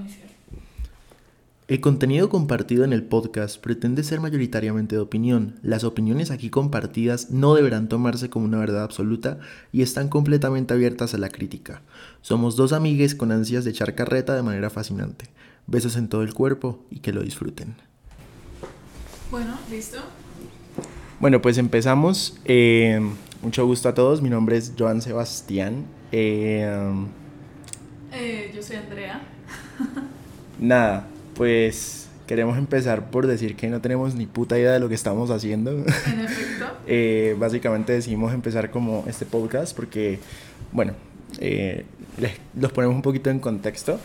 iniciar. El contenido compartido en el podcast pretende ser mayoritariamente de opinión. Las opiniones aquí compartidas no deberán tomarse como una verdad absoluta y están completamente abiertas a la crítica. Somos dos amigues con ansias de echar carreta de manera fascinante. Besos en todo el cuerpo y que lo disfruten. Bueno, ¿listo? Bueno, pues empezamos. Eh, mucho gusto a todos. Mi nombre es Joan Sebastián. Eh, Eh, yo soy Andrea. Nada, pues queremos empezar por decir que no tenemos ni puta idea de lo que estamos haciendo. En efecto. Eh, básicamente decidimos empezar como este podcast porque, bueno, eh, les, los ponemos un poquito en contexto.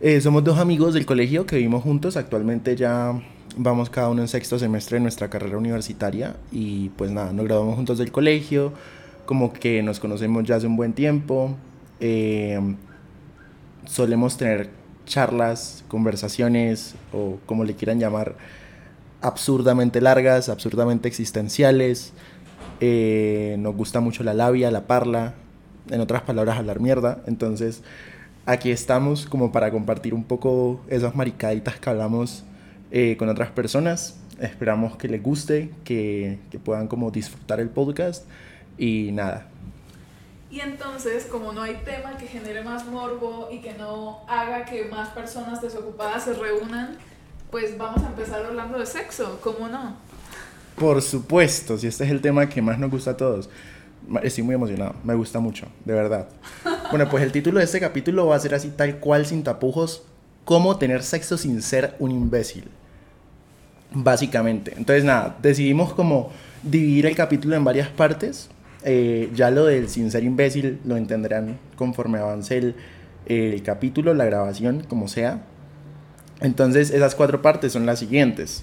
Eh, somos dos amigos del colegio que vivimos juntos. Actualmente ya vamos cada uno en sexto semestre de nuestra carrera universitaria y pues nada, nos graduamos juntos del colegio, como que nos conocemos ya hace un buen tiempo. Eh, solemos tener charlas, conversaciones o como le quieran llamar, absurdamente largas, absurdamente existenciales. Eh, nos gusta mucho la labia, la parla, en otras palabras, hablar mierda. Entonces, aquí estamos como para compartir un poco esas maricaditas que hablamos eh, con otras personas. Esperamos que les guste, que, que puedan como disfrutar el podcast y nada. Y entonces, como no hay tema que genere más morbo y que no haga que más personas desocupadas se reúnan, pues vamos a empezar hablando de sexo, ¿cómo no? Por supuesto, si este es el tema que más nos gusta a todos. Estoy muy emocionado, me gusta mucho, de verdad. Bueno, pues el título de este capítulo va a ser así tal cual, sin tapujos, cómo tener sexo sin ser un imbécil. Básicamente. Entonces nada, decidimos como dividir el capítulo en varias partes. Eh, ya lo del sin ser imbécil lo entenderán conforme avance el, el capítulo, la grabación, como sea. Entonces esas cuatro partes son las siguientes.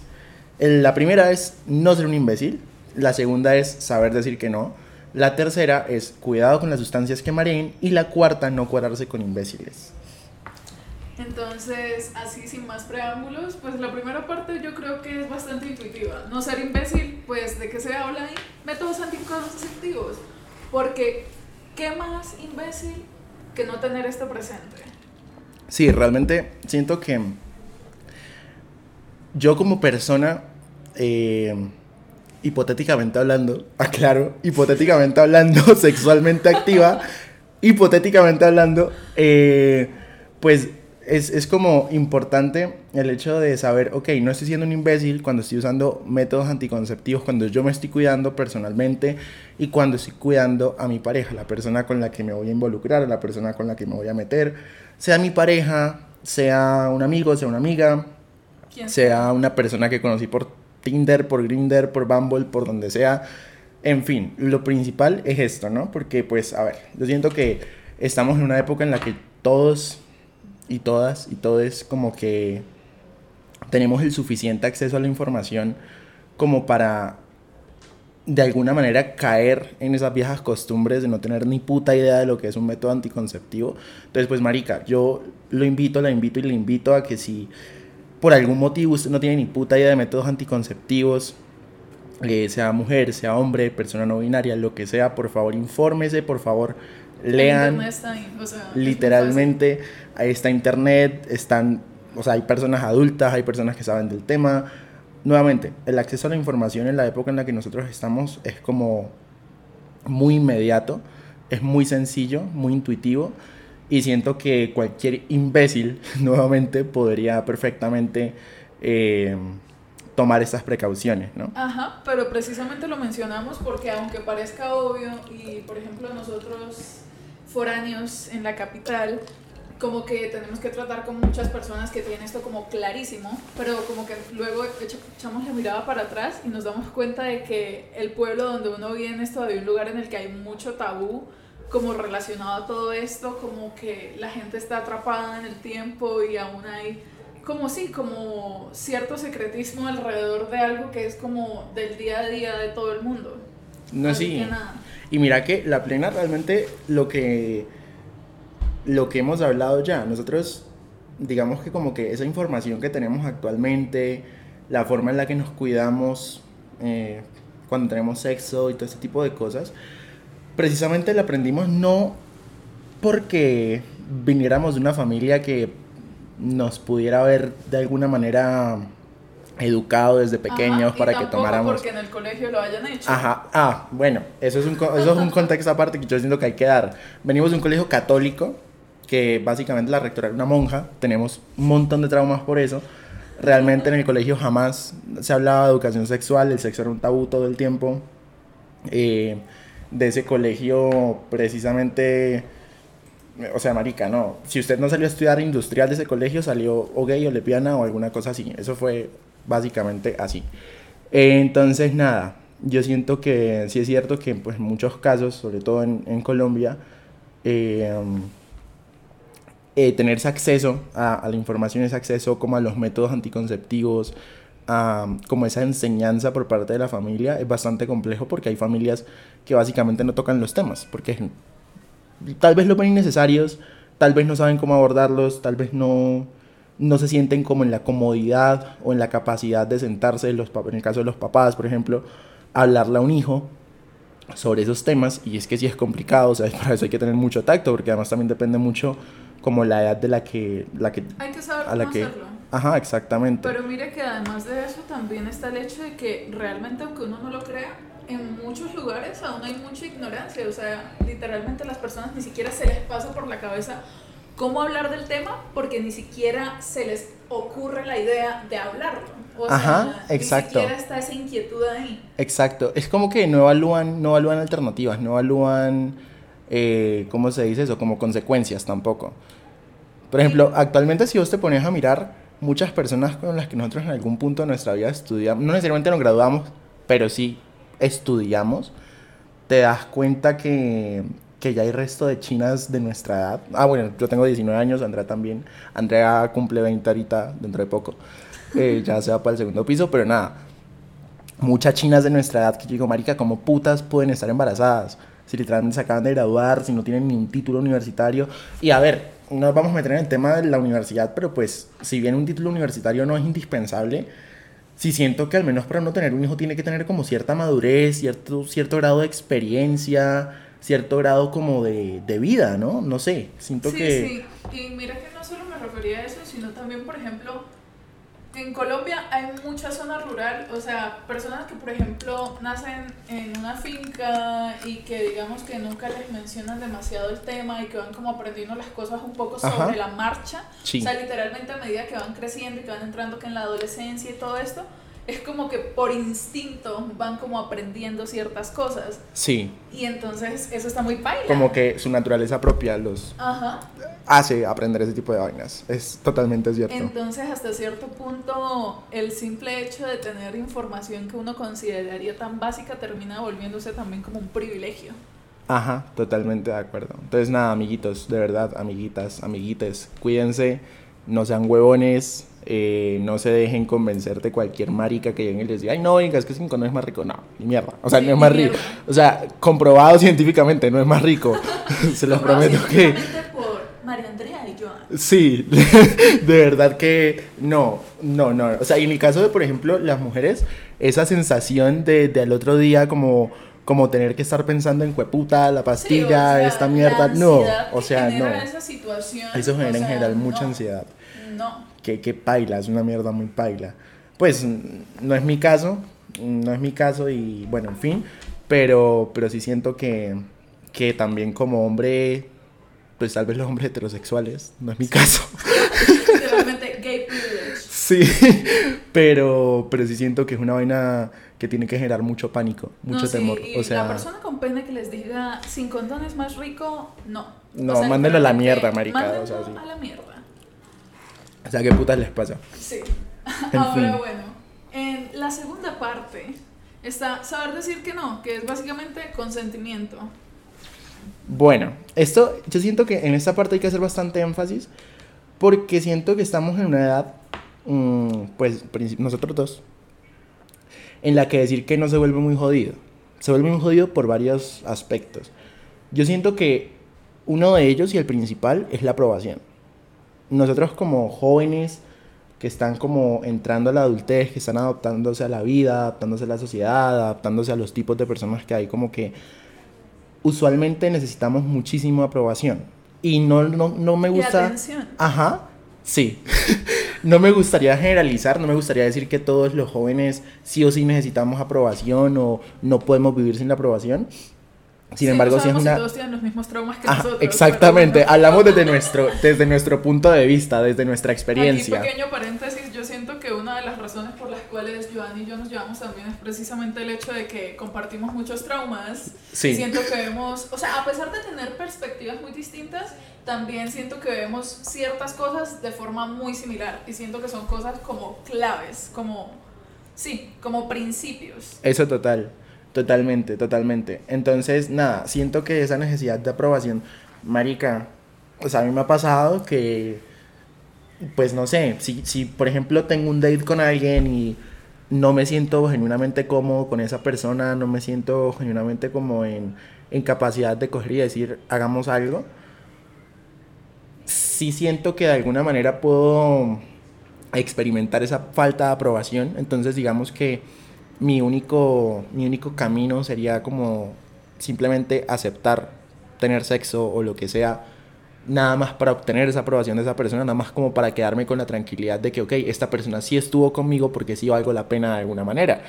La primera es no ser un imbécil. La segunda es saber decir que no. La tercera es cuidado con las sustancias que mareen. Y la cuarta, no cuadrarse con imbéciles. Entonces, así sin más preámbulos, pues la primera parte yo creo que es bastante intuitiva. No ser imbécil, pues de qué se habla ahí, métodos anticonceptivos. Porque, ¿qué más imbécil que no tener esto presente? Sí, realmente siento que yo como persona, eh, hipotéticamente hablando, aclaro, hipotéticamente hablando, sexualmente activa, hipotéticamente hablando, eh, pues es, es como importante el hecho de saber, ok, no estoy siendo un imbécil cuando estoy usando métodos anticonceptivos, cuando yo me estoy cuidando personalmente y cuando estoy cuidando a mi pareja, la persona con la que me voy a involucrar, la persona con la que me voy a meter, sea mi pareja, sea un amigo, sea una amiga, ¿Quién sea una persona que conocí por Tinder, por Grinder, por Bumble, por donde sea. En fin, lo principal es esto, ¿no? Porque, pues, a ver, yo siento que estamos en una época en la que todos y todas y todos como que tenemos el suficiente acceso a la información como para de alguna manera caer en esas viejas costumbres de no tener ni puta idea de lo que es un método anticonceptivo. Entonces, pues marica, yo lo invito, la invito y le invito a que si por algún motivo usted no tiene ni puta idea de métodos anticonceptivos, eh, sea mujer, sea hombre, persona no binaria, lo que sea, por favor infórmese, por favor lean está ahí, o sea, es literalmente ahí está internet, están, o sea, hay personas adultas, hay personas que saben del tema. Nuevamente, el acceso a la información en la época en la que nosotros estamos es como muy inmediato, es muy sencillo, muy intuitivo y siento que cualquier imbécil nuevamente podría perfectamente eh, tomar estas precauciones, ¿no? Ajá, pero precisamente lo mencionamos porque aunque parezca obvio y por ejemplo nosotros foráneos en la capital, como que tenemos que tratar con muchas personas que tienen esto como clarísimo, pero como que luego echa- echamos la mirada para atrás y nos damos cuenta de que el pueblo donde uno viene es todavía un lugar en el que hay mucho tabú como relacionado a todo esto, como que la gente está atrapada en el tiempo y aún hay como sí, como cierto secretismo alrededor de algo que es como del día a día de todo el mundo. No, Así sí. que nada. Y mira que la plena realmente lo que lo que hemos hablado ya, nosotros digamos que como que esa información que tenemos actualmente, la forma en la que nos cuidamos eh, cuando tenemos sexo y todo ese tipo de cosas, precisamente la aprendimos no porque viniéramos de una familia que nos pudiera haber de alguna manera educado desde pequeños Ajá, y para que tomáramos... porque en el colegio lo hayan hecho. Ajá, ah, bueno, eso es, un, eso es un contexto aparte que yo siento que hay que dar. Venimos de un colegio católico, que básicamente la rectora era una monja, tenemos un montón de traumas por eso. Realmente en el colegio jamás se hablaba de educación sexual, el sexo era un tabú todo el tiempo. Eh, de ese colegio, precisamente, o sea, marica, no. Si usted no salió a estudiar industrial de ese colegio, salió o gay o lesbiana o alguna cosa así. Eso fue básicamente así. Entonces, nada, yo siento que sí es cierto que pues, en muchos casos, sobre todo en, Colombia, eh, eh, tener ese acceso a, a la información, ese acceso como a los métodos anticonceptivos, a, como esa enseñanza por parte de la familia es bastante complejo porque hay familias que básicamente no tocan los temas, porque tal vez lo ven innecesarios, tal vez no saben cómo abordarlos, tal vez no, no se sienten como en la comodidad o en la capacidad de sentarse, los, en el caso de los papás, por ejemplo, a hablarle a un hijo sobre esos temas y es que sí es complicado, o sea, para eso hay que tener mucho tacto porque además también depende mucho como la edad de la que, la que Hay que saber a la cómo que... hacerlo. Ajá, exactamente. Pero mire que además de eso también está el hecho de que realmente aunque uno no lo crea, en muchos lugares aún hay mucha ignorancia. O sea, literalmente las personas ni siquiera se les pasa por la cabeza cómo hablar del tema porque ni siquiera se les ocurre la idea de hablarlo. O sea, Ajá, exacto. Ni siquiera está esa inquietud ahí. Exacto, es como que no evalúan, no evalúan alternativas, no evalúan, eh, ¿cómo se dice eso? Como consecuencias tampoco. Por ejemplo, actualmente si vos te pones a mirar, muchas personas con las que nosotros en algún punto de nuestra vida estudiamos, no necesariamente nos graduamos, pero sí estudiamos, te das cuenta que, que ya hay resto de chinas de nuestra edad. Ah, bueno, yo tengo 19 años, Andrea también. Andrea cumple 20 ahorita, dentro de poco. Eh, ya se va para el segundo piso, pero nada muchas chinas de nuestra edad que yo digo, marica, ¿cómo putas pueden estar embarazadas? Si literalmente se acaban de graduar, si no tienen ni un título universitario. Y a ver, no nos vamos a meter en el tema de la universidad, pero pues, si bien un título universitario no es indispensable, sí siento que al menos para no tener un hijo tiene que tener como cierta madurez, cierto, cierto grado de experiencia, cierto grado como de, de vida, ¿no? No sé, siento sí, que... sí. Y mira que no solo me refería a eso, sino también, por ejemplo, en Colombia hay mucha zona rural, o sea, personas que, por ejemplo, nacen en una finca y que digamos que nunca les mencionan demasiado el tema y que van como aprendiendo las cosas un poco sobre Ajá. la marcha. Sí. O sea, literalmente a medida que van creciendo y que van entrando que en la adolescencia y todo esto, es como que por instinto van como aprendiendo ciertas cosas. Sí, Y entonces eso está muy paila. como que su naturaleza propia los Ajá. hace aprender ese tipo de vainas. Es totalmente cierto. Entonces, hasta cierto punto, el simple hecho de tener información que uno consideraría tan básica termina volviéndose también como un privilegio. Ajá, totalmente de acuerdo. Entonces, nada, amiguitos, de verdad, amiguitas, amiguites, cuídense, no sean huevones, eh, no se dejen convencer de cualquier marica que llegue y les diga, ay, no, venga, es que sin no es más rico. No, ni mierda. O sea, Sí, no es más rico. mierda. O sea, comprobado científicamente, no es más rico. se los prometo que. por María Andrea y Joan. Sí, de verdad que no, no, no. O sea, y en el caso de, por ejemplo, las mujeres, esa sensación de, de al otro día como, como tener que estar pensando en cueputa, la Sí, pastilla, o sea, esta mierda, no, o sea, no. Esa situación, Eso genera o en general mucha ansiedad. No. Que, que paila, es una mierda muy paila. Pues no es mi caso, no es mi caso y bueno, en fin, pero, pero sí siento que, que también como hombre, pues tal vez los hombres heterosexuales, no es mi caso. Literalmente gay privilege. Sí, pero, pero sí siento que es una vaina que tiene que generar mucho pánico, mucho No, sí, temor. o sea, la persona con pene que les diga sin condón es más rico, no. No, O sea, mándenlo a la mierda, marica, o sea, mándenlo sí. a la mierda. o sea, ¿qué putas les pasa? Sí. En Ahora, fin. bueno, en la segunda parte está saber decir que no, que es básicamente consentimiento. Bueno, esto yo siento que en esta parte hay que hacer bastante énfasis porque siento que estamos en una edad, mm, pues nosotros dos, en la que decir que no se vuelve muy jodido. Se vuelve muy jodido por varios aspectos. Yo siento que uno de ellos y el principal es la aprobación. Nosotros como jóvenes que están como entrando a la adultez, que están adaptándose a la vida, adaptándose a la sociedad, adaptándose a los tipos de personas que hay, como que usualmente necesitamos muchísima aprobación. Y no, no, no me Y gusta... atención. Ajá. Sí, no me gustaría generalizar, no me gustaría decir que todos los jóvenes sí o sí necesitamos aprobación o no podemos vivir sin la aprobación. Sin embargo, sí es una... todos tienen los mismos traumas que ah, nosotros. Exactamente, hablamos desde nuestro, desde nuestro punto de vista, desde nuestra experiencia. Aquí, pequeño paréntesis, yo siento que una de las razones por las cuales Joan y yo nos llevamos también es precisamente el hecho de que compartimos muchos traumas. Sí. Siento que vemos, o sea, a pesar de tener perspectivas muy distintas, también siento que vemos ciertas cosas de forma muy similar y siento que son cosas como claves, como, sí, como principios. Eso total. Totalmente, totalmente. Entonces, nada, siento que esa necesidad de aprobación, marica, o sea, a mí me ha pasado que, pues no sé, si, si por ejemplo tengo un date con alguien y no me siento genuinamente cómodo con esa persona, no me siento genuinamente como en, en capacidad de coger y decir, hagamos algo, sí siento que de alguna manera puedo experimentar esa falta de aprobación, entonces digamos que mi único, mi único camino sería como simplemente aceptar tener sexo o lo que sea, nada más para obtener esa aprobación de esa persona, nada más como para quedarme con la tranquilidad de que, ok, esta persona sí estuvo conmigo porque sí valgo la pena de alguna manera.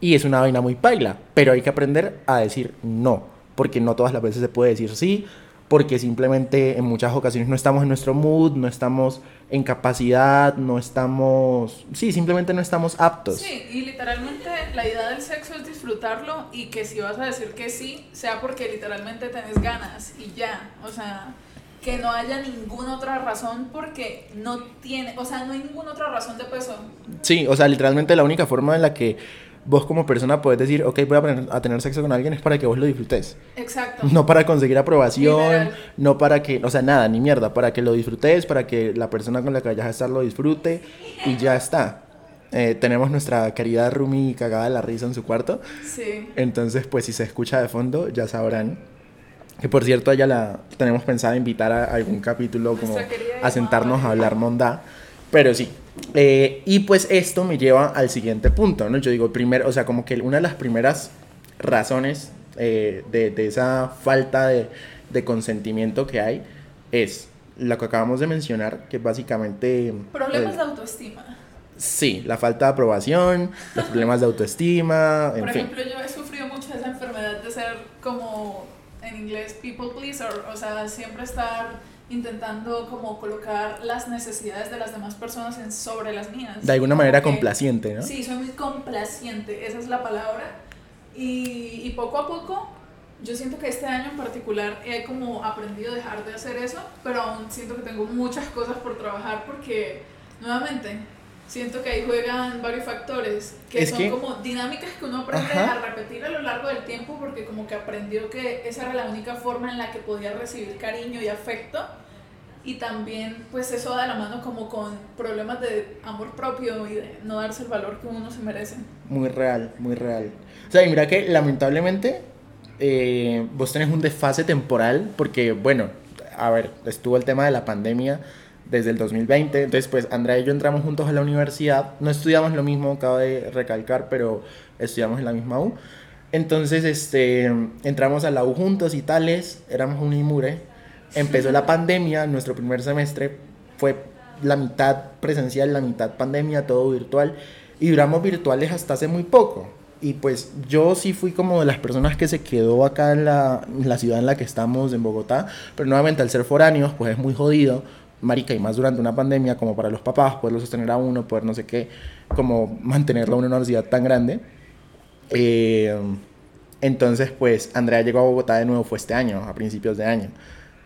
Y es una vaina muy paila, pero hay que aprender a decir no, porque no todas las veces se puede decir sí, porque simplemente en muchas ocasiones no estamos en nuestro mood, no estamos en capacidad, no estamos, sí, simplemente no estamos aptos. Sí, y literalmente la idea del sexo es disfrutarlo y que si vas a decir que sí, sea porque literalmente tenés ganas y ya, o sea, que no haya ninguna otra razón porque no tiene, o sea, no hay ninguna otra razón de peso. Sí, o sea, literalmente la única forma en la que vos como persona podés decir, ok, voy a, tener sexo con alguien es para que vos lo disfrutes. Exacto. No para conseguir aprobación, no para que, o sea, nada, ni mierda, para que lo disfrutes, para que la persona con la que vayas a estar lo disfrute y ya está. Eh, tenemos nuestra querida Rumi cagada de la risa en su cuarto. Sí. Entonces, pues si se escucha de fondo, ya sabrán. Que por cierto, ya la tenemos pensado invitar a algún capítulo como a sentarnos a hablar monda. Pero sí, eh, y pues esto me lleva al siguiente punto, ¿no? Yo digo, primero, o sea, como que una de las primeras razones eh, de, de, esa falta de, de, consentimiento que hay es lo que acabamos de mencionar, que básicamente... Problemas de autoestima. Sí, la falta de aprobación, los problemas de autoestima, en Por ejemplo, yo he sufrido mucho esa enfermedad de ser como en inglés people pleaser, o sea, siempre estar intentando como colocar las necesidades de las demás personas en sobre las mías. De alguna manera complaciente, ¿no? Sí, soy muy complaciente, esa es la palabra. Y, y, poco a poco, yo siento que este año en particular he como aprendido a dejar de hacer eso, pero aún siento que tengo muchas cosas por trabajar porque, nuevamente, siento que ahí juegan varios factores que son como dinámicas que uno aprende a repetir a lo largo del tiempo porque como que aprendió que esa era la única forma en la que podía recibir cariño y afecto y también pues eso da la mano como con problemas de amor propio y de no darse el valor que uno se merece. Muy real, muy real. O sea, y mira que lamentablemente eh, vos tenés un desfase temporal porque bueno, a ver, estuvo el tema de la pandemia desde el 2020. Entonces, pues Andrea y yo entramos juntos a la universidad. No estudiamos lo mismo, acabo de recalcar, pero estudiamos en la misma U. Entonces, este, entramos a la U juntos y tales, éramos un imure. Empezó la pandemia, nuestro primer semestre fue la mitad presencial, la mitad pandemia, todo virtual. Y duramos virtuales hasta hace muy poco. Y pues yo sí fui como de las personas que se quedó acá en la, en la ciudad en la que estamos, en Bogotá. Pero nuevamente al ser foráneos, pues es muy jodido marica, y más durante una pandemia, como para los papás, poderlo sostener a uno, poder no sé qué, como mantenerlo en una universidad tan grande. Eh, entonces, pues, Andrea llegó a Bogotá de nuevo, fue este año, a principios de año.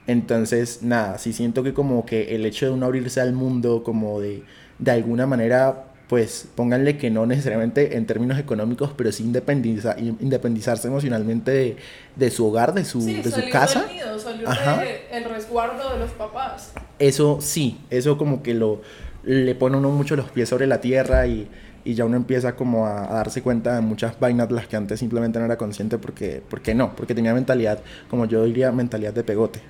Entonces, nada, sí siento que como que el hecho de uno abrirse al mundo, como de, de alguna manera pues pónganle que no necesariamente en términos económicos, pero sí independiza, independizarse emocionalmente de, de, su hogar, de su, de su casa. Del nido, salir de el resguardo de los papás. Eso sí, eso como que lo le pone uno mucho los pies sobre la tierra y, y ya uno empieza como a, a, darse cuenta de muchas vainas de las que antes simplemente no era consciente porque, porque no, porque tenía mentalidad, como yo diría, mentalidad de pegote.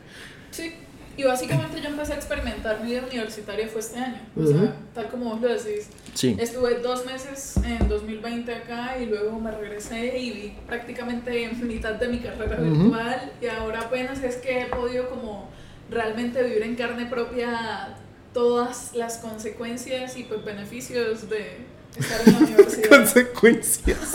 Sí, y básicamente yo empecé a experimentar mi vida universitaria fue este año. O sea, tal como vos lo decís. Sí. Estuve dos meses en 2020 acá y luego me regresé y vi prácticamente mitad de mi carrera virtual. Y ahora apenas es que he podido como realmente vivir en carne propia todas las consecuencias y pues beneficios de estar en la universidad. consecuencias.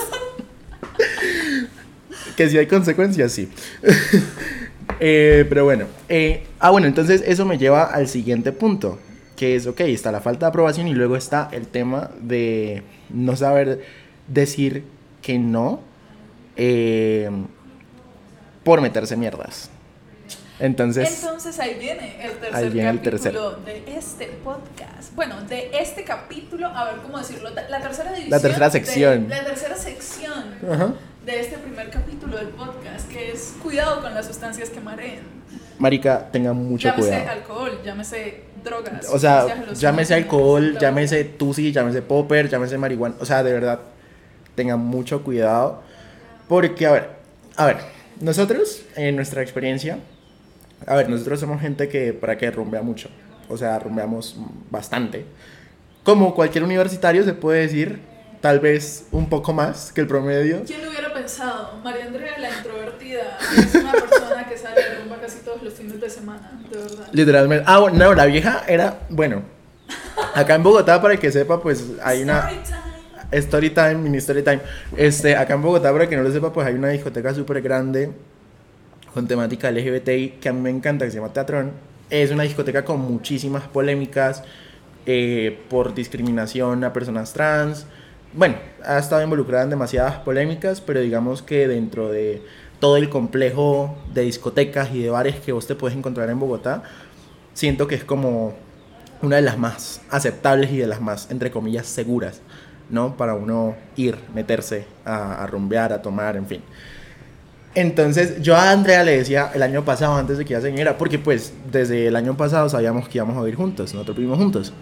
que si hay consecuencias, sí. Eh, pero bueno. eh, ah, bueno, entonces eso me lleva al siguiente punto. Que es, ok, está la falta de aprobación y luego está el tema de no saber decir que no eh, por meterse mierdas. Entonces, Entonces ahí viene el tercer Ahí viene el capítulo de este podcast. Bueno, de este capítulo, a ver cómo decirlo, la tercera división. La tercera de- sección. la tercera sección Ajá. De este primer capítulo del podcast, que es cuidado con las sustancias que mareen. marica, tengan mucho llámese cuidado. alcohol, llámese drogas. O sea, llámese alcohol, llámese tusi, llámese popper, llámese marihuana. O sea, de verdad, tengan mucho cuidado. Porque, a ver, a ver, nosotros, en nuestra experiencia, a ver, nosotros somos gente que, para que rumbea mucho. O sea, rumbeamos bastante. Como cualquier universitario se puede decir, tal vez un poco más que el promedio. ¿Quién lo hubiera pensado? María Andrea, la introvertida, es una persona que sale de rumba casi todos los fines de semana, de verdad. Literalmente. Ah, bueno, no, la vieja era, bueno, acá en Bogotá, para el que sepa, pues hay una... Story time. Mini story time. Este, acá en Bogotá, para que no lo sepa, pues hay una discoteca súper grande con temática LGBTI que a mí me encanta, que se llama Teatrón. Es una discoteca con muchísimas polémicas eh, por discriminación a personas trans. Bueno, ha estado involucrada en demasiadas polémicas, pero digamos que dentro de todo el complejo de discotecas y de bares que vos te puedes encontrar en Bogotá, siento que es como una de las más aceptables y de las más, entre comillas, seguras, ¿no? Para uno ir, meterse a, a rumbear, a tomar, en fin. Entonces, yo a Andrea le decía el año pasado, antes de que ella se viniera, porque pues desde el año pasado sabíamos que íbamos a ir juntos, nosotros vivimos juntos.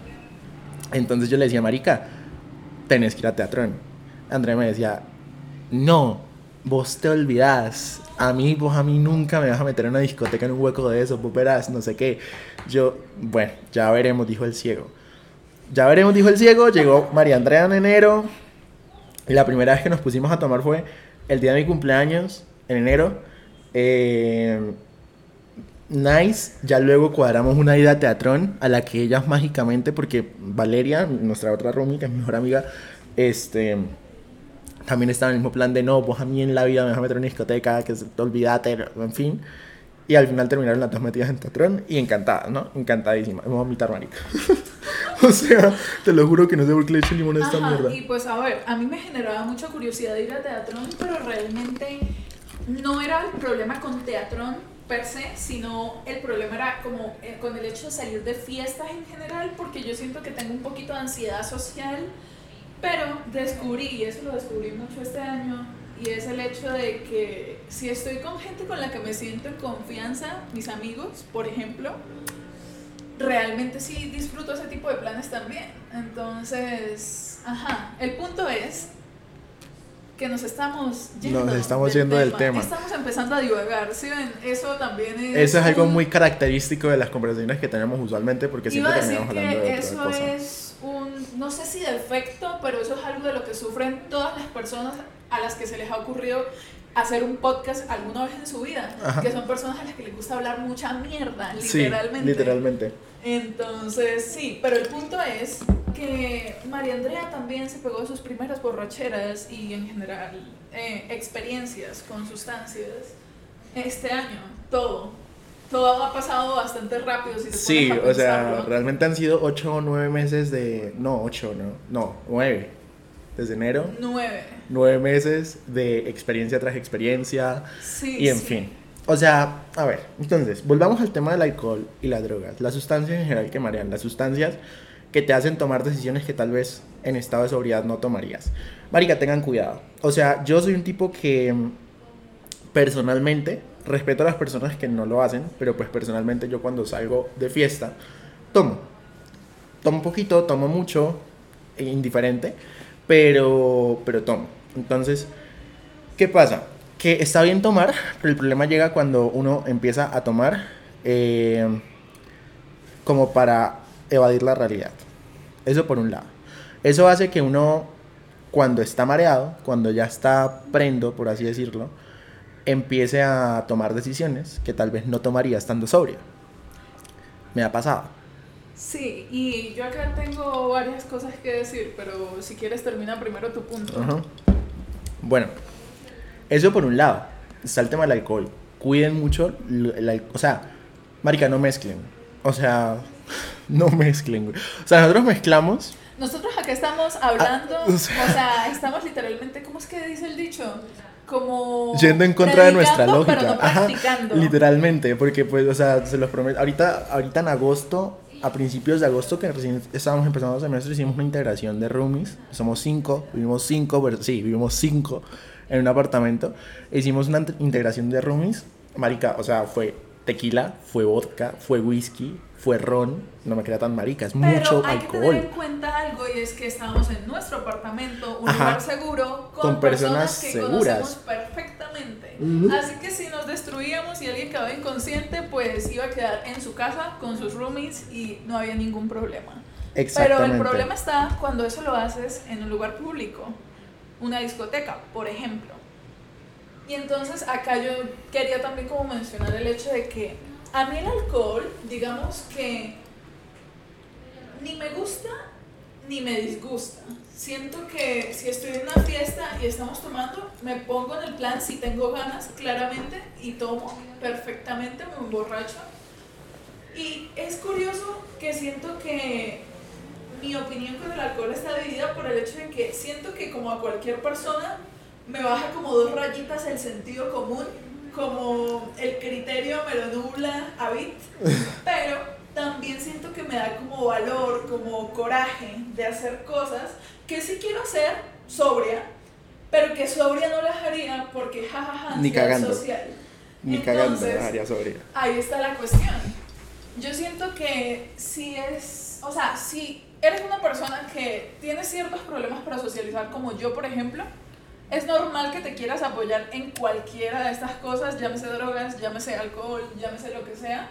Entonces yo le decía, Marica, tenés que ir a teatrón. Andrea me decía, no, vos te olvidás. A mí, vos a mí nunca me vas a meter en una discoteca en un hueco de eso, vos verás, no sé qué. Yo, bueno, ya veremos, dijo el ciego. Ya veremos, dijo el ciego. Llegó María Andrea en enero. La primera vez que nos pusimos a tomar fue el día de mi cumpleaños, en enero. Eh, nice. Ya luego cuadramos una ida a teatrón a la que ellas mágicamente, porque Valeria, nuestra otra roomie, que es mi mejor amiga, este también estaba en el mismo plan de no, vos a mí en la vida me vas a meter en una discoteca, que se te olvidate, en fin. Y al final terminaron las dos metidas en teatrón y encantadas, ¿no? Encantadísima. Vamos a vomitar, marica. o sea, te lo juro que no sé por qué le eché limón a esta Ajá, mierda. y pues a ver, a mí me generaba mucha curiosidad ir a Teatrón, pero realmente no era el problema con Teatrón per se, sino el problema era como eh, con el hecho de salir de fiestas en general, porque yo siento que tengo un poquito de ansiedad social, pero descubrí, y eso lo descubrí mucho este año, y es el hecho de que si estoy con gente con la que me siento en confianza, mis amigos, por ejemplo, realmente sí disfruto ese tipo de planes también. Entonces, ajá, el punto es que nos estamos yendo, Nos estamos yendo del tema. Estamos empezando a divagar, ¿sí ven? Eso también es... Eso es algo un- muy característico de las conversaciones que tenemos usualmente porque Iba siempre a decir terminamos hablando de que otra eso cosa. es un, no sé si defecto, pero eso es algo de lo que sufren todas las personas a las que se les ha ocurrido hacer un podcast alguna vez en su vida, Ajá. que son personas a las que les gusta hablar mucha mierda, Sí, literalmente. literalmente. Entonces, sí, pero el punto es que María Andrea también se pegó sus primeras borracheras y en general eh, experiencias con sustancias este año, todo. Todo ha pasado bastante rápido. Si te Sí, o sea, realmente han sido 8 o 9 meses de... No, 8, no. No, 9. Desde enero. Nueve. 9 meses de experiencia tras experiencia. Sí. Y en sí. fin. O sea, a ver, entonces, volvamos al tema del alcohol y las drogas. Las sustancias en general que marean, las sustancias que te hacen tomar decisiones que tal vez en estado de sobriedad no tomarías. Marica, tengan cuidado. O sea, yo soy un tipo que mm, personalmente respeto a las personas que no lo hacen, pero pues personalmente yo cuando salgo de fiesta, tomo. Tomo poquito, tomo mucho, e indiferente, pero, pero tomo. Entonces, ¿qué pasa? Que está bien tomar, pero el problema llega cuando uno empieza a tomar eh, como para evadir la realidad. Eso por un lado. Eso hace que uno, cuando está mareado, cuando ya está prendo, por así decirlo, empiece a tomar decisiones que tal vez no tomaría estando sobrio. Me ha pasado. Sí, y yo acá tengo varias cosas que decir, pero si quieres termina primero tu punto. Bueno, eso por un lado. Está el tema del alcohol. Cuiden mucho el. O sea, marica, no mezclen. O sea, no mezclen. güey. O sea, nosotros mezclamos. Nosotros acá estamos hablando, Ah, o o sea- estamos literalmente, ¿cómo es que dice el dicho? Como... Yendo en contra de nuestra lógica. Pero no Ajá, practicando. literalmente, porque pues, o sea, se los prometo. Ahorita, ahorita en agosto, a principios de agosto, que recién estábamos empezando el semestre, hicimos una integración de roomies. Somos cinco, vivimos cinco, pero- sí, vivimos cinco en un apartamento. Hicimos una int- integración de roomies. Marica, o sea, fue tequila, fue vodka, fue whisky, fue ron. No me queda tan marica, es Pero mucho hay que tener alcohol. en cuenta algo y es que estábamos en nuestro apartamento, un Ajá. lugar seguro, con, Con personas personas, que seguras. conocemos perfectamente. Así que si nos destruíamos y alguien quedaba inconsciente, pues iba a quedar en su casa con sus roomies y no había ningún problema. Pero Exactamente. el problema está cuando eso lo haces en un lugar público, una discoteca, por ejemplo. Y entonces acá yo quería también como mencionar el hecho de que a mí el alcohol, digamos que ni me gusta ni me disgusta. Siento que si estoy en una fiesta y estamos tomando, me pongo en el plan si tengo ganas, claramente, y tomo perfectamente, me emborracho. Y es curioso que siento que mi opinión con el alcohol está dividida por el hecho de que siento que como a cualquier persona me baja como dos rayitas el sentido común, como el criterio me lo nubla a bit, pero también siento que me da como valor, como coraje de hacer cosas que sí quiero hacer sobria, pero que sobria no las haría porque jajaja, Ni ansiedad cagando. social. Ni cagando, Entonces, dejaría sobre. Ahí está la cuestión. Yo siento que si es, o sea, si eres una persona que tiene ciertos problemas para socializar, como yo, por ejemplo, es normal que te quieras apoyar en cualquiera de estas cosas, llámese drogas, llámese alcohol, llámese lo que sea.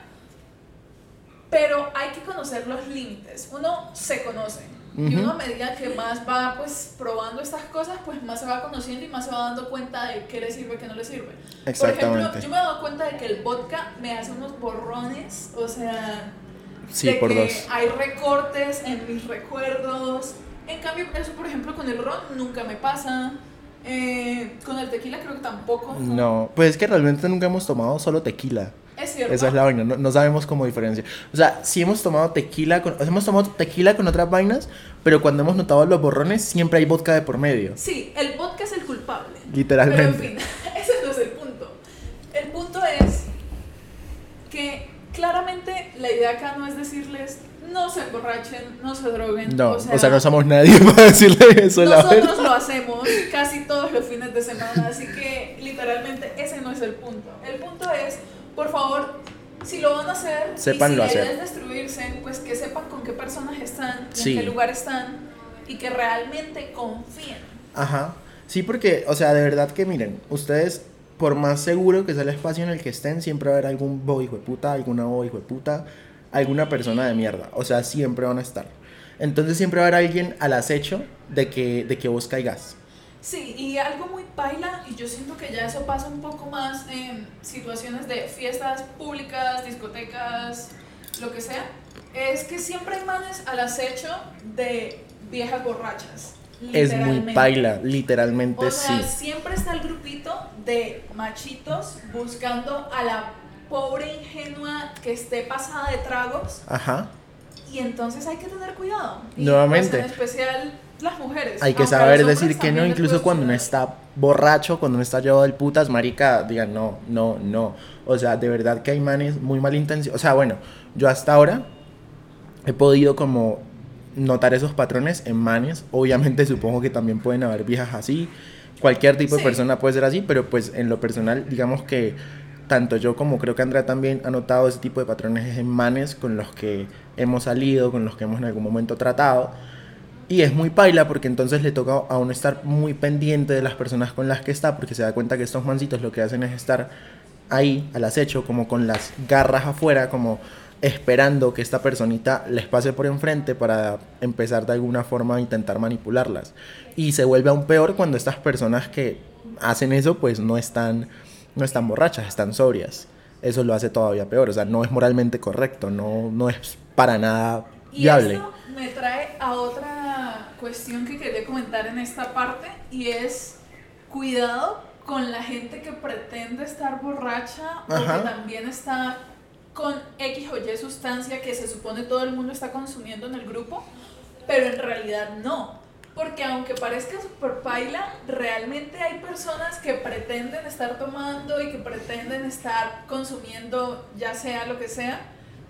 Pero hay que conocer los límites. Uno se conoce. Y Ujú. uno a medida que más va pues probando estas cosas, pues más se va conociendo y más se va dando cuenta de qué le sirve, qué no le sirve. Por ejemplo, Exactamente. yo me he dado cuenta de que el vodka me hace unos borrones, o sea, Sí, de por que dos. hay recortes en mis recuerdos. En cambio, eso por ejemplo con el ron nunca me pasa. Eh, con el tequila creo que tampoco. No, pues es que realmente nunca hemos tomado solo tequila. Es cierto. Esa es la vaina, no, no sabemos cómo diferencia. O sea, sí hemos tomado tequila con, hemos tomado tequila con otras vainas, pero cuando hemos notado los borrones siempre hay vodka de por medio. Sí, el vodka es el culpable. Literalmente. Pero en fin, ese no es el punto. El punto es que claramente la idea acá no es decirles no se emborrachen, no se droguen. No, o sea, no somos nadie para decirle eso, la Nosotros verdad. lo hacemos casi todos los fines de semana, así que literalmente ese no es el punto. El punto es, por favor, si lo van a hacer, Sépanlo y si la hacer. es destruirse, pues que sepan con qué personas están, Sí. en qué lugar están y que realmente confíen. Ajá. Sí, porque, o sea, de verdad que miren, ustedes, por más seguro que sea el espacio en el que estén, siempre va a haber algún bobo hijo de puta, alguna bobo hijo de puta, alguna persona de mierda. O sea, siempre van a estar. Entonces siempre va a haber alguien al acecho de que, de que vos caigas. Sí, y algo muy paila, y yo siento que ya eso pasa un poco más en situaciones de fiestas públicas, discotecas, lo que sea, es que siempre hay manes al acecho de viejas borrachas. Es muy paila, literalmente O sea, sí. siempre está el grupito de machitos buscando a la pobre ingenua que esté pasada de tragos Ajá. y entonces hay que tener cuidado. Y, Nuevamente. pues, en especial las mujeres. Hay que saber decir que no, incluso cuando uno suceder. está borracho, cuando uno está llevado del putas, marica, digan no, no, no. O sea, de verdad que hay manes muy malintencionados. O sea, bueno, yo hasta ahora he podido como notar esos patrones en manes. Obviamente supongo que también pueden haber viejas así. Cualquier tipo de persona puede ser así, pero pues en lo personal, digamos que tanto yo como creo que Andrea también ha notado ese tipo de patrones en manes con los que hemos salido, con los que hemos en algún momento tratado. Y es muy paila porque entonces le toca a uno estar muy pendiente de las personas con las que está, porque se da cuenta que estos mancitos lo que hacen es estar ahí al acecho, como con las garras afuera, como esperando que esta personita les pase por enfrente para empezar de alguna forma a intentar manipularlas. Y se vuelve aún peor cuando estas personas que hacen eso pues no están, no están borrachas, están sobrias. Eso lo hace todavía peor, o sea, no es moralmente correcto, no, no es para nada Y viable. esto me trae a otra cuestión que quería comentar en esta parte y es cuidado con la gente que pretende estar borracha o Ajá. que también está con X o Y sustancia que se supone todo el mundo está consumiendo en el grupo, pero en realidad no. Porque aunque parezca super paila, realmente hay personas que pretenden estar tomando y que pretenden estar consumiendo ya sea lo que sea,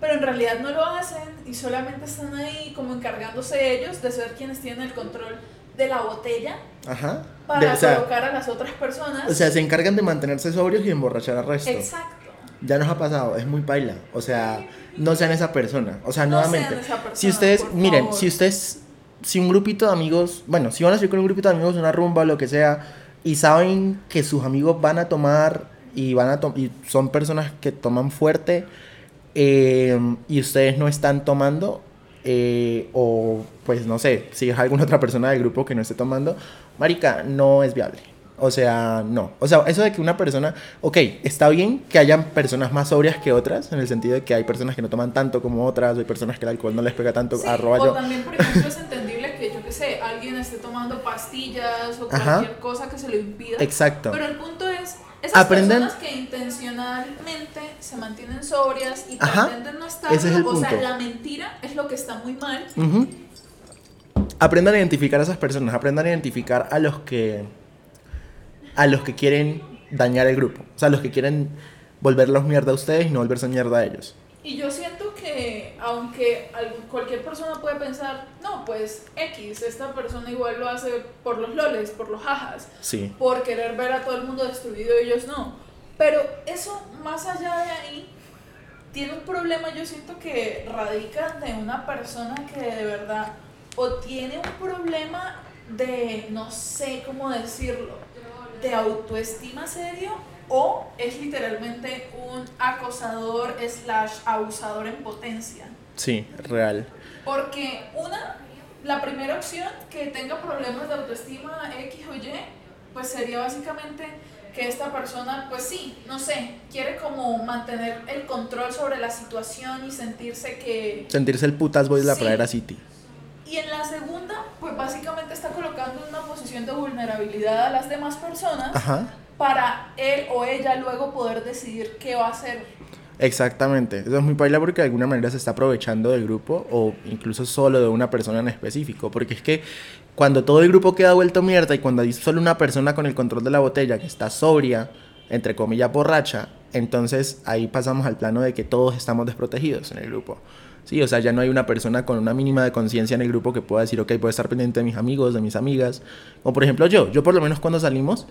pero en realidad no lo hacen y solamente están ahí como encargándose ellos de ser quienes tienen el control de la botella Ajá. para De- o, sea, colocar a las otras personas. o sea, se encargan de mantenerse sobrios y emborrachar al resto. Exacto. Ya nos ha pasado, es muy paila. O sea, no sean esa persona. O sea, No nuevamente. sean esa persona, si ustedes, miren, favor. si ustedes, si un grupito de amigos, bueno, si van a salir con un grupito de amigos, una rumba o lo que sea, y saben que sus amigos van a tomar y van a to- y son personas que toman fuerte eh, y ustedes no están tomando, eh, o pues no sé, si es alguna otra persona del grupo que no esté tomando, marica, no es viable. O sea, no. O sea, eso de que una persona, ok, está bien que hayan personas más sobrias que otras, en el sentido de que hay personas que no toman tanto como otras, o hay personas que el alcohol no les pega tanto, Sí, arroba o yo. también, por ejemplo, sé, alguien esté tomando pastillas o Ajá. cualquier cosa que se lo impida. Exacto. Pero el punto es, esas Aprendan- personas que intencionalmente se mantienen sobrias y Ajá, pretenden no estar, ese es el o sea, punto. la mentira es lo que está muy mal. Ujú. Aprendan a identificar a esas personas, aprendan a identificar a los que a los que quieren dañar el grupo, o sea, a los que quieren volverlos mierda a ustedes y no volverse mierda a ellos. Y yo siento que, aunque cualquier persona puede pensar, no, pues X, esta persona igual lo hace por los loles, por los jajas, Sí. por querer ver a todo el mundo destruido y ellos no. Pero eso, más allá de ahí, tiene un problema, yo siento que radica de una persona que de verdad o tiene un problema de, no sé cómo decirlo, de autoestima serio o es literalmente un acosador slash abusador en potencia. Sí, real. Porque una, la primera opción que tenga problemas de autoestima X o Y, pues sería básicamente que esta persona, pues sí, no sé, quiere como mantener el control sobre la situación y sentirse que... Sentirse el putas boy de la Sí. pradera City. Y en la segunda, pues básicamente está colocando en una posición de vulnerabilidad a las demás personas Ajá. para él o ella luego poder decidir qué va a hacer. Exactamente. Eso es muy paila porque de alguna manera se está aprovechando del grupo o incluso solo de una persona en específico. Porque es que cuando todo el grupo queda vuelto mierda y cuando hay solo una persona con el control de la botella que está sobria, entre comillas borracha, entonces ahí pasamos al plano de que todos estamos desprotegidos en el grupo. Sí, o sea, ya no hay una persona con una mínima de conciencia en el grupo que pueda decir, ok, puedo estar pendiente de mis amigos, de mis amigas. O por ejemplo yo, yo por lo menos cuando salimos,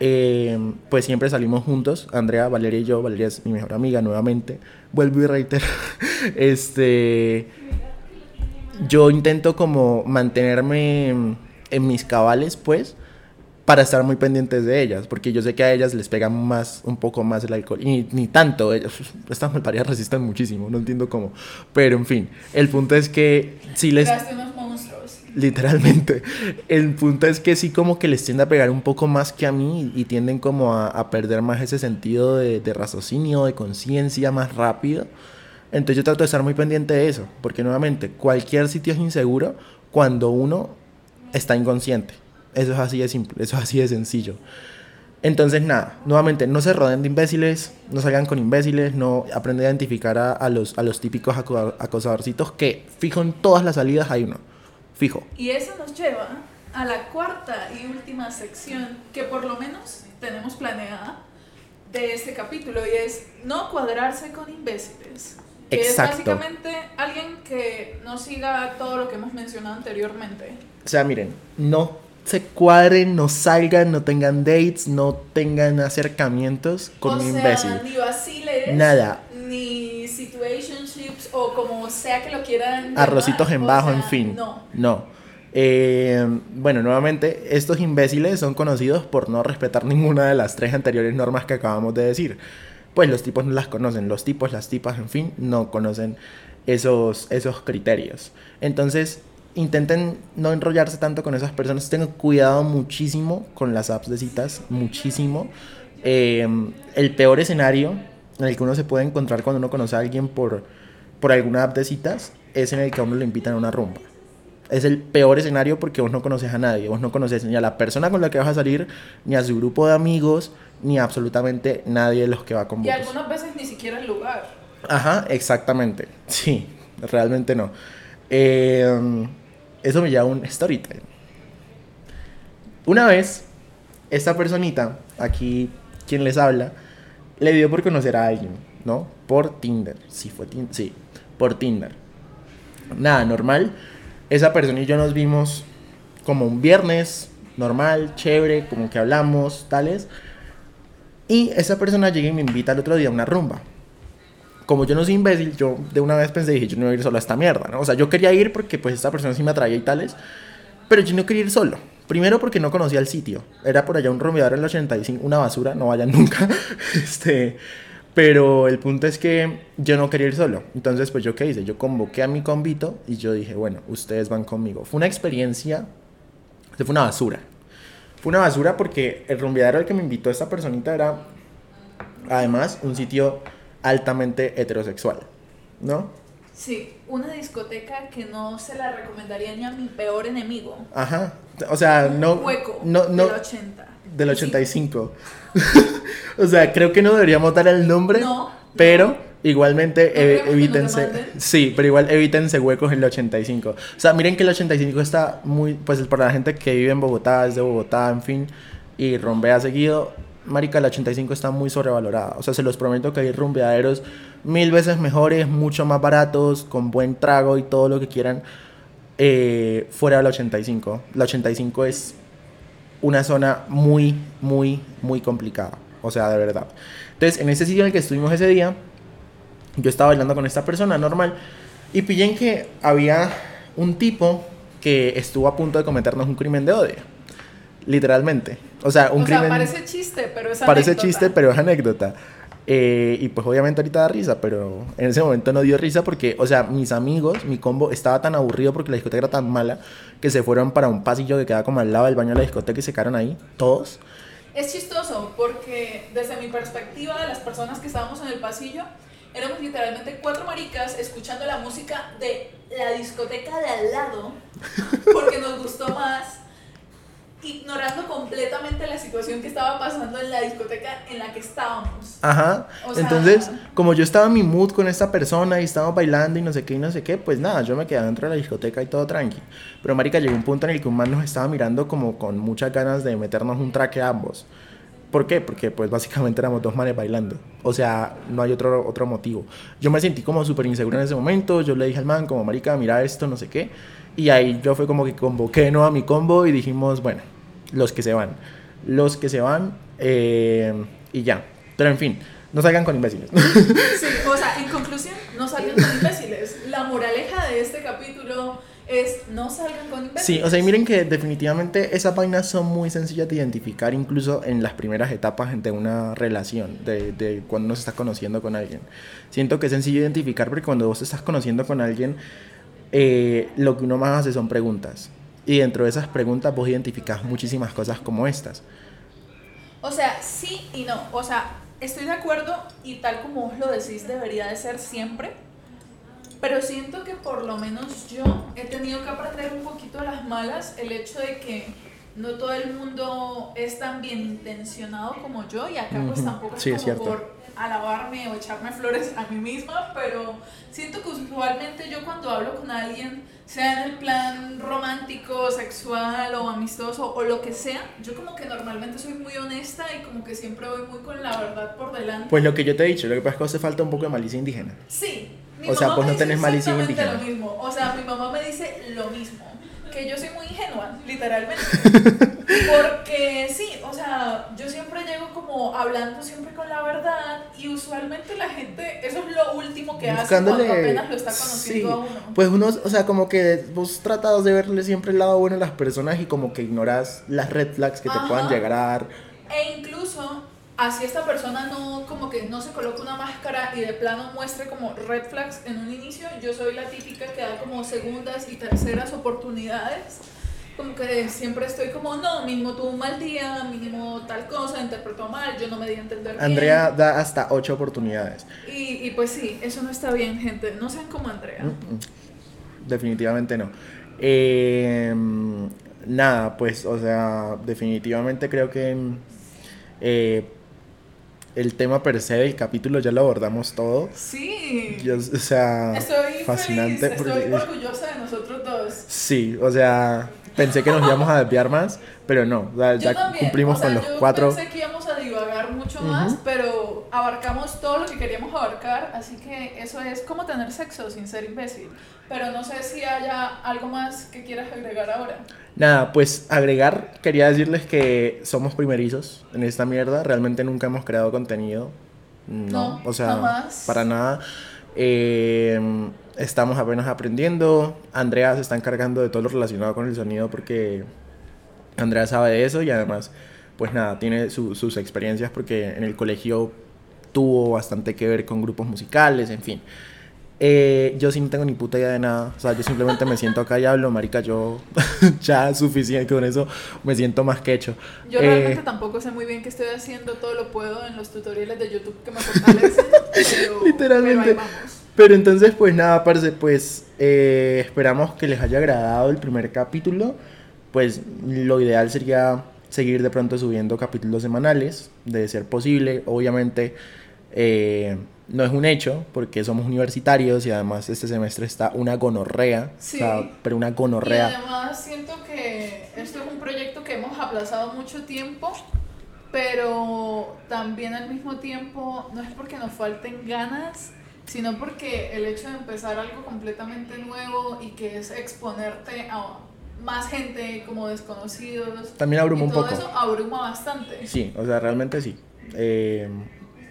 eh, pues siempre salimos juntos, Andrea, Valeria y yo, Valeria es mi mejor amiga nuevamente, vuelvo y reitero, este, yo intento como mantenerme en mis cabales, pues, para estar muy pendientes de ellas, porque yo sé que a ellas les pega más, un poco más el alcohol, y ni tanto, ellas, estas malparidas resisten muchísimo, no entiendo cómo, pero en fin, el punto es que si les... Creaste unos monstruos. Literalmente. El punto es que sí como que les tiende a pegar un poco más que a mí y tienden como a, a perder más ese sentido de, de raciocinio, de conciencia más rápido. Entonces yo trato de estar muy pendiente de eso, porque nuevamente cualquier sitio es inseguro cuando uno está inconsciente. Eso es así de simple, eso es así de sencillo. Entonces nada, nuevamente no se rodeen de imbéciles, no salgan con imbéciles, no aprendan a identificar a, a los, a los típicos aco- acosadorcitos que fijo en todas las salidas hay uno, fijo. Y eso nos lleva a la cuarta y última sección que por lo menos tenemos planeada de este capítulo y es no cuadrarse con imbéciles. Que Exacto. es básicamente alguien que no siga todo lo que hemos mencionado anteriormente. O sea, miren, no se cuadren, no salgan, no tengan dates, no tengan acercamientos con o un sea, imbécil. ni vaciles, Nada. ni situationships o como sea que lo quieran. Arrocitos llamar, en bajo, sea, en fin. No. No. Eh, bueno, nuevamente, estos imbéciles son conocidos por no respetar ninguna de las tres anteriores normas que acabamos de decir. Pues los tipos no las conocen, los tipos, las tipas, en fin, no conocen esos, esos criterios. Entonces, intenten no enrollarse tanto con esas personas, tengan cuidado muchísimo con las apps de citas, muchísimo. Eh, el peor escenario en el que uno se puede encontrar cuando uno conoce a alguien por, por alguna app de citas es en el que a uno le invitan a una rumba. Es el peor escenario porque vos no conoces a nadie, vos no conoces ni a la persona con la que vas a salir, ni a su grupo de amigos, ni a absolutamente nadie de los que va con vos. Y algunas veces ni siquiera el lugar. Ajá, exactamente. Sí, realmente no. Eh, eso me lleva a un story. Una vez, esta personita, aquí quien les habla, le dio por conocer a alguien, ¿no? Por Tinder. Sí, fue Tinder. Sí, por Tinder. Nada, normal. Esa persona y yo nos vimos como un viernes, normal, chévere, como que hablamos, tales. Y esa persona llega y me invita al otro día a una rumba. Como yo no soy imbécil, yo de una vez pensé, dije, yo no voy a ir solo a esta mierda, ¿no? O sea, yo quería ir porque pues esta persona sí me atraía y tales, pero yo no quería ir solo. Primero porque no conocía el sitio. Era por allá un rumbeador en el 85, una basura, no vayan nunca. este, pero el punto es que yo no quería ir solo. Entonces, pues yo qué hice? Yo convoqué a mi convito y yo dije, bueno, ustedes van conmigo. Fue una experiencia, fue una basura. Fue una basura porque el rumbeador al que me invitó esta personita era, además, un sitio altamente heterosexual, ¿no? Sí, una discoteca que no se la recomendaría ni a mi peor enemigo. Ajá, o sea, no... hueco no, no, del 80. Del 85. o sea, creo que no deberíamos dar el nombre, No, pero igualmente eh, evítense... Sí, pero igual evítense huecos en el 85. O sea, miren que el 85 está muy... Pues para la gente que vive en Bogotá, es de Bogotá, en fin, y rumbea seguido, marica, el 85 está muy sobrevalorada. O sea, se los prometo que hay rumbeaderos mil veces mejores, mucho más baratos, con buen trago y todo lo que quieran, eh, fuera del 85. La 85 es una zona muy, muy, muy complicada. O sea, de verdad. Entonces, en ese sitio en el que estuvimos ese día, yo estaba bailando con esta persona normal y pillé que había un tipo que estuvo a punto de cometernos un crimen de odio. Literalmente. O sea, un o sea, crimen... parece chiste, pero es Parece anécdota. chiste, pero es anécdota. Eh, y pues obviamente ahorita da risa, pero en ese momento no dio risa porque, o sea, mis amigos, mi combo estaba tan aburrido porque la discoteca era tan mala que se fueron para un pasillo que queda como al lado del baño de la discoteca y se quedaron ahí, todos. Es chistoso porque desde mi perspectiva de las personas que estábamos en el pasillo, éramos literalmente cuatro maricas escuchando la música de la discoteca de al lado porque nos gustó más, ignorando completamente la situación que estaba pasando en la discoteca en la que estábamos. Ajá. O sea- Entonces, como yo estaba en mi mood con esta persona y estábamos bailando y no sé qué y no sé qué, pues nada, yo me quedé dentro de la discoteca y todo tranqui. Pero marica, llegó un punto en el que un man nos estaba mirando como con muchas ganas de meternos un traque a ambos. ¿Por qué? Porque pues básicamente éramos dos manes bailando. O sea, no hay otro, otro motivo. Yo me sentí como súper inseguro en ese momento. Yo le dije al man como, marica, mira esto, no sé qué. Y ahí yo fue como que convoqué ¿no? a mi combo y dijimos, bueno, los que se van. Los que se van eh, y ya. Pero en fin, no salgan con imbéciles. Sí, o sea, en conclusión, no salgan con imbéciles. La moraleja de este capítulo es no salgan con imbéciles. Sí, o sea, y miren que definitivamente esas vainas son muy sencillas de identificar, incluso en las primeras etapas de una relación, de, de cuando uno se está conociendo con alguien. Siento que es sencillo identificar porque cuando vos te estás conociendo con alguien, eh, lo que uno más hace son preguntas. Y dentro de esas preguntas vos identificás muchísimas cosas como estas. O sea, sí y no. O sea, estoy de acuerdo y tal como vos lo decís, debería de ser siempre. Pero siento que por lo menos yo he tenido que aprender un poquito a las malas el hecho de que no todo el mundo es tan bien intencionado como yo y acá pues tampoco es Sí, es como cierto. por alabarme o echarme flores a mí misma, pero siento que usualmente yo cuando hablo con alguien, sea en el plan romántico, sexual o amistoso o lo que sea, yo como que normalmente soy muy honesta y como que siempre voy muy con la verdad por delante. Pues lo que yo te he dicho, lo que pasa es que hace falta un poco de malicia indígena. Sí. Mi O sea, mamá pues me no dice tenés malicia indígena. lo mismo. O sea, mi mamá me dice lo mismo. Que yo soy muy ingenua, literalmente. Porque sí, o sea, yo siempre llego como hablando siempre con la verdad y usualmente la gente, eso es lo último que hace cuando apenas lo está conociendo sí. a uno. Pues uno, o sea, como que vos tratas de verle siempre el lado bueno a las personas y como que ignoras las red flags que te puedan llegar a dar. E incluso, así esta persona no, como que no se coloca una máscara y de plano muestre como red flags en un inicio, yo soy la típica que da como segundas y terceras oportunidades. Como que siempre estoy como, no, mínimo tuvo un mal día, mínimo tal cosa, interpretó mal, yo no me di a entender bien. Andrea da hasta ocho oportunidades. Y, y pues sí, eso no está bien, gente. No sean como Andrea. Mm, mm. definitivamente no. Eh, nada, pues, o sea, definitivamente creo que eh, el tema per se del capítulo ya lo abordamos todo. Sí. Yo, o sea, Estoy fascinante. feliz, porque- estoy orgullosa de nosotros dos. Sí, o sea, pensé que nos íbamos a desviar más, pero no, o sea, Yo ya también, cumplimos o sea, con los yo cuatro. Pensé que íbamos a divagar mucho más, pero abarcamos todo lo que queríamos abarcar, así que eso es como tener sexo sin ser imbécil. Pero no sé si haya algo más que quieras agregar ahora. Nada, pues agregar, quería decirles que somos primerizos en esta mierda, realmente nunca hemos creado contenido. No, No, o sea, jamás. para nada. Eh, estamos apenas aprendiendo. Andrea se está encargando de todo lo relacionado con el sonido porque Andrea sabe de eso y además, pues nada, tiene su- sus experiencias porque en el colegio tuvo bastante que ver con grupos musicales, en fin. Eh, yo sí no tengo ni puta idea de nada. O sea, yo simplemente me siento acá y hablo, marica, yo ya suficiente con eso, me siento más que hecho. Yo Eh, realmente tampoco sé muy bien qué estoy haciendo, todo lo puedo en los tutoriales de YouTube que me fortalecen. pero, Literalmente. pero ahí vamos. Pero entonces, pues nada, parce, pues eh, esperamos que les haya agradado el primer capítulo. Pues lo ideal sería seguir de pronto subiendo capítulos semanales, de ser posible. Obviamente eh, no es un hecho, porque somos universitarios y además este semestre está una gonorrea. Sí. O sea, pero una Y gonorrea. además siento que esto es un proyecto que hemos aplazado mucho tiempo, pero también al mismo tiempo no es porque nos falten ganas, sino porque el hecho de empezar algo completamente nuevo y que es exponerte a más gente como desconocidos. También abruma y un todo poco. eso abruma bastante. Sí, o sea, realmente sí. Eh,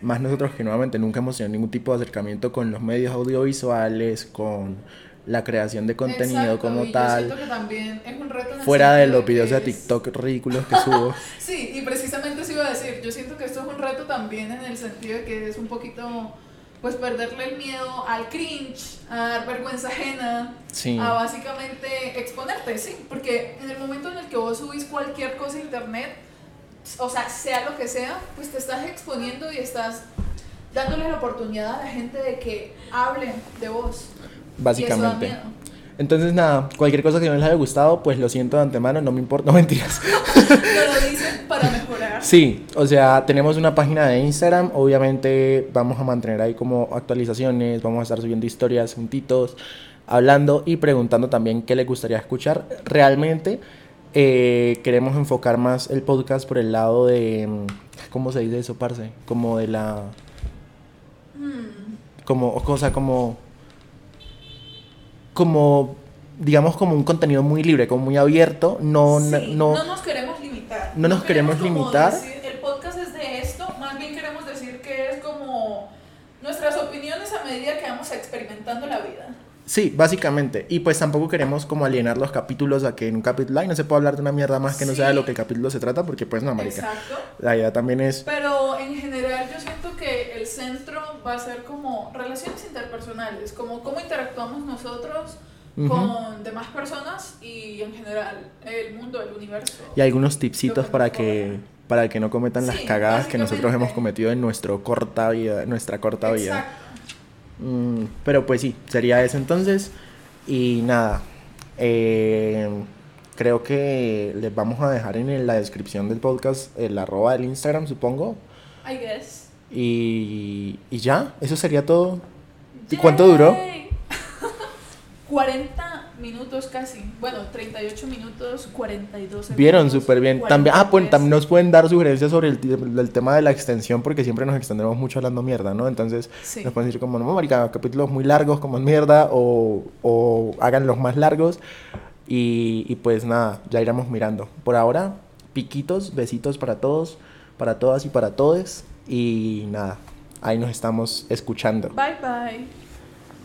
más nosotros que nuevamente nunca hemos tenido ningún tipo de acercamiento con los medios audiovisuales, con la creación de contenido Exacto, como y yo tal, siento que también es un reto fuera de los videos de TikTok ridículos que subo. Sí, y precisamente eso iba a decir. Yo siento que esto es un reto también en el sentido de que es un poquito, pues, perderle el miedo al cringe, a dar vergüenza ajena, Sí. a básicamente exponerte, sí. Porque en el momento en el que vos subís cualquier cosa a internet, o sea, sea lo que sea, pues te estás exponiendo y estás dándole la oportunidad a la gente de que hablen de vos. Básicamente. Y eso da miedo. Entonces, nada, cualquier cosa que no les haya gustado, pues lo siento de antemano, no me importa, no mentiras. Pero lo dicen para mejorar. Sí, o sea, tenemos una página de Instagram, obviamente vamos a mantener ahí como actualizaciones, vamos a estar subiendo historias juntitos, hablando y preguntando también qué les gustaría escuchar. Realmente eh, queremos enfocar más el podcast por el lado de, mm, ¿cómo se dice eso, parce? Como de la, como, o cosa como, como, digamos como un contenido muy libre, como muy abierto, no, Sí, no, no nos queremos limitar. no nos queremos limitar. decir, el podcast es de esto, más bien queremos decir que es como nuestras opiniones a medida que vamos experimentando la vida. Sí, básicamente. Y pues tampoco queremos como alienar los capítulos a que en un capítulo, ay, no se puede hablar de una mierda más que no sea de Sí. lo que el capítulo se trata, porque pues no, marica. Exacto. La idea también es... Pero en general yo siento que el centro va a ser como relaciones interpersonales, como cómo interactuamos nosotros Ujú. con demás personas y en general el mundo, el universo. Y algunos tipsitos para que, para que no cometan las Sí, cagadas que nosotros hemos cometido en nuestro corta vida, nuestra corta vida. Mm, pero pues sí, sería eso entonces. Y nada, eh, creo que les vamos a dejar en la descripción del podcast el arroba del Instagram, supongo. I guess. Y, y ya, eso sería todo. ¿Y cuánto duró? Yay. 40 minutos casi. Bueno, 38 minutos, 42 segundos. Vieron súper bien. También, ah, pues 43. también nos pueden dar sugerencias sobre el, el tema de la extensión, porque siempre nos extendemos mucho hablando mierda, ¿no? Entonces, Sí. nos pueden decir como, no, marica, capítulos muy largos como mierda, o, o háganlos más largos. Y, y pues nada, ya iremos mirando. Por ahora, piquitos, besitos para todos, para todas y para todes. Y nada, ahí nos estamos escuchando. Bye bye.